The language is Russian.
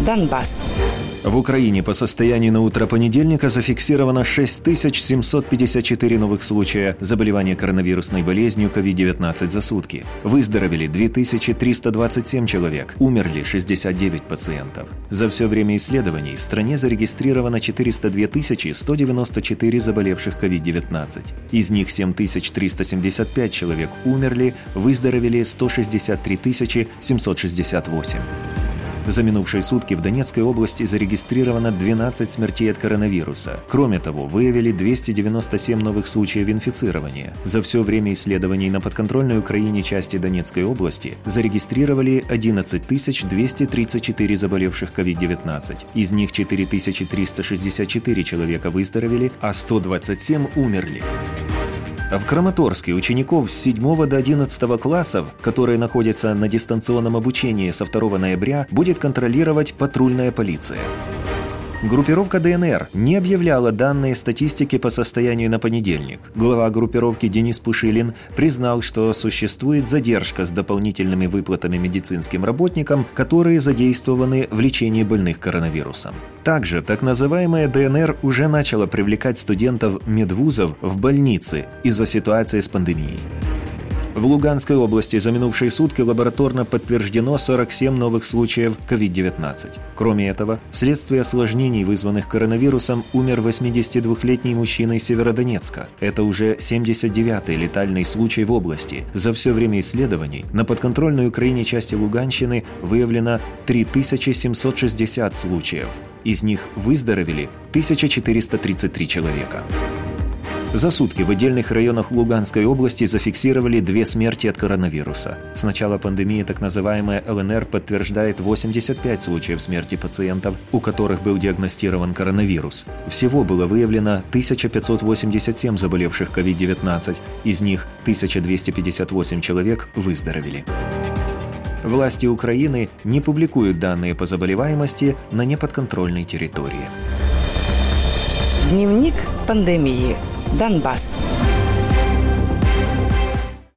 Донбасс. В Украине по состоянию на утро понедельника зафиксировано 6754 новых случая заболевания коронавирусной болезнью COVID-19 за сутки. Выздоровели 2327 человек, умерли 69 пациентов. За все время исследований в стране зарегистрировано 402 194 заболевших COVID-19. Из них 7375 человек умерли, выздоровели 163 768. За минувшие сутки в Донецкой области зарегистрировано 12 смертей от коронавируса. Кроме того, выявили 297 новых случаев инфицирования. За все время исследований на подконтрольной Украине части Донецкой области зарегистрировали 11 234 заболевших COVID-19. Из них 4364 человека выздоровели, а 127 умерли. В Краматорске учеников с 7 до 11 классов, которые находятся на дистанционном обучении со 2 ноября, будет контролировать патрульная полиция. Группировка ДНР не объявляла данные статистики по состоянию на понедельник. Глава группировки Денис Пушилин признал, что существует задержка с дополнительными выплатами медицинским работникам, которые задействованы в лечении больных коронавирусом. Также так называемая ДНР уже начала привлекать студентов медвузов в больницы из-за ситуации с пандемией. В Луганской области за минувшие сутки лабораторно подтверждено 47 новых случаев COVID-19. Кроме этого, вследствие осложнений, вызванных коронавирусом, умер 82-летний мужчина из Северодонецка. Это уже 79-й летальный случай в области. За все время исследований на подконтрольной Украине части Луганщины выявлено 3760 случаев. Из них выздоровели 1433 человека. За сутки в отдельных районах Луганской области зафиксировали две смерти от коронавируса. С начала пандемии так называемая ЛНР подтверждает 85 случаев смерти пациентов, у которых был диагностирован коронавирус. Всего было выявлено 1587 заболевших COVID-19, из них 1258 человек выздоровели. Власти Украины не публикуют данные по заболеваемости на неподконтрольной территории. Дневник пандемии. Донбасс.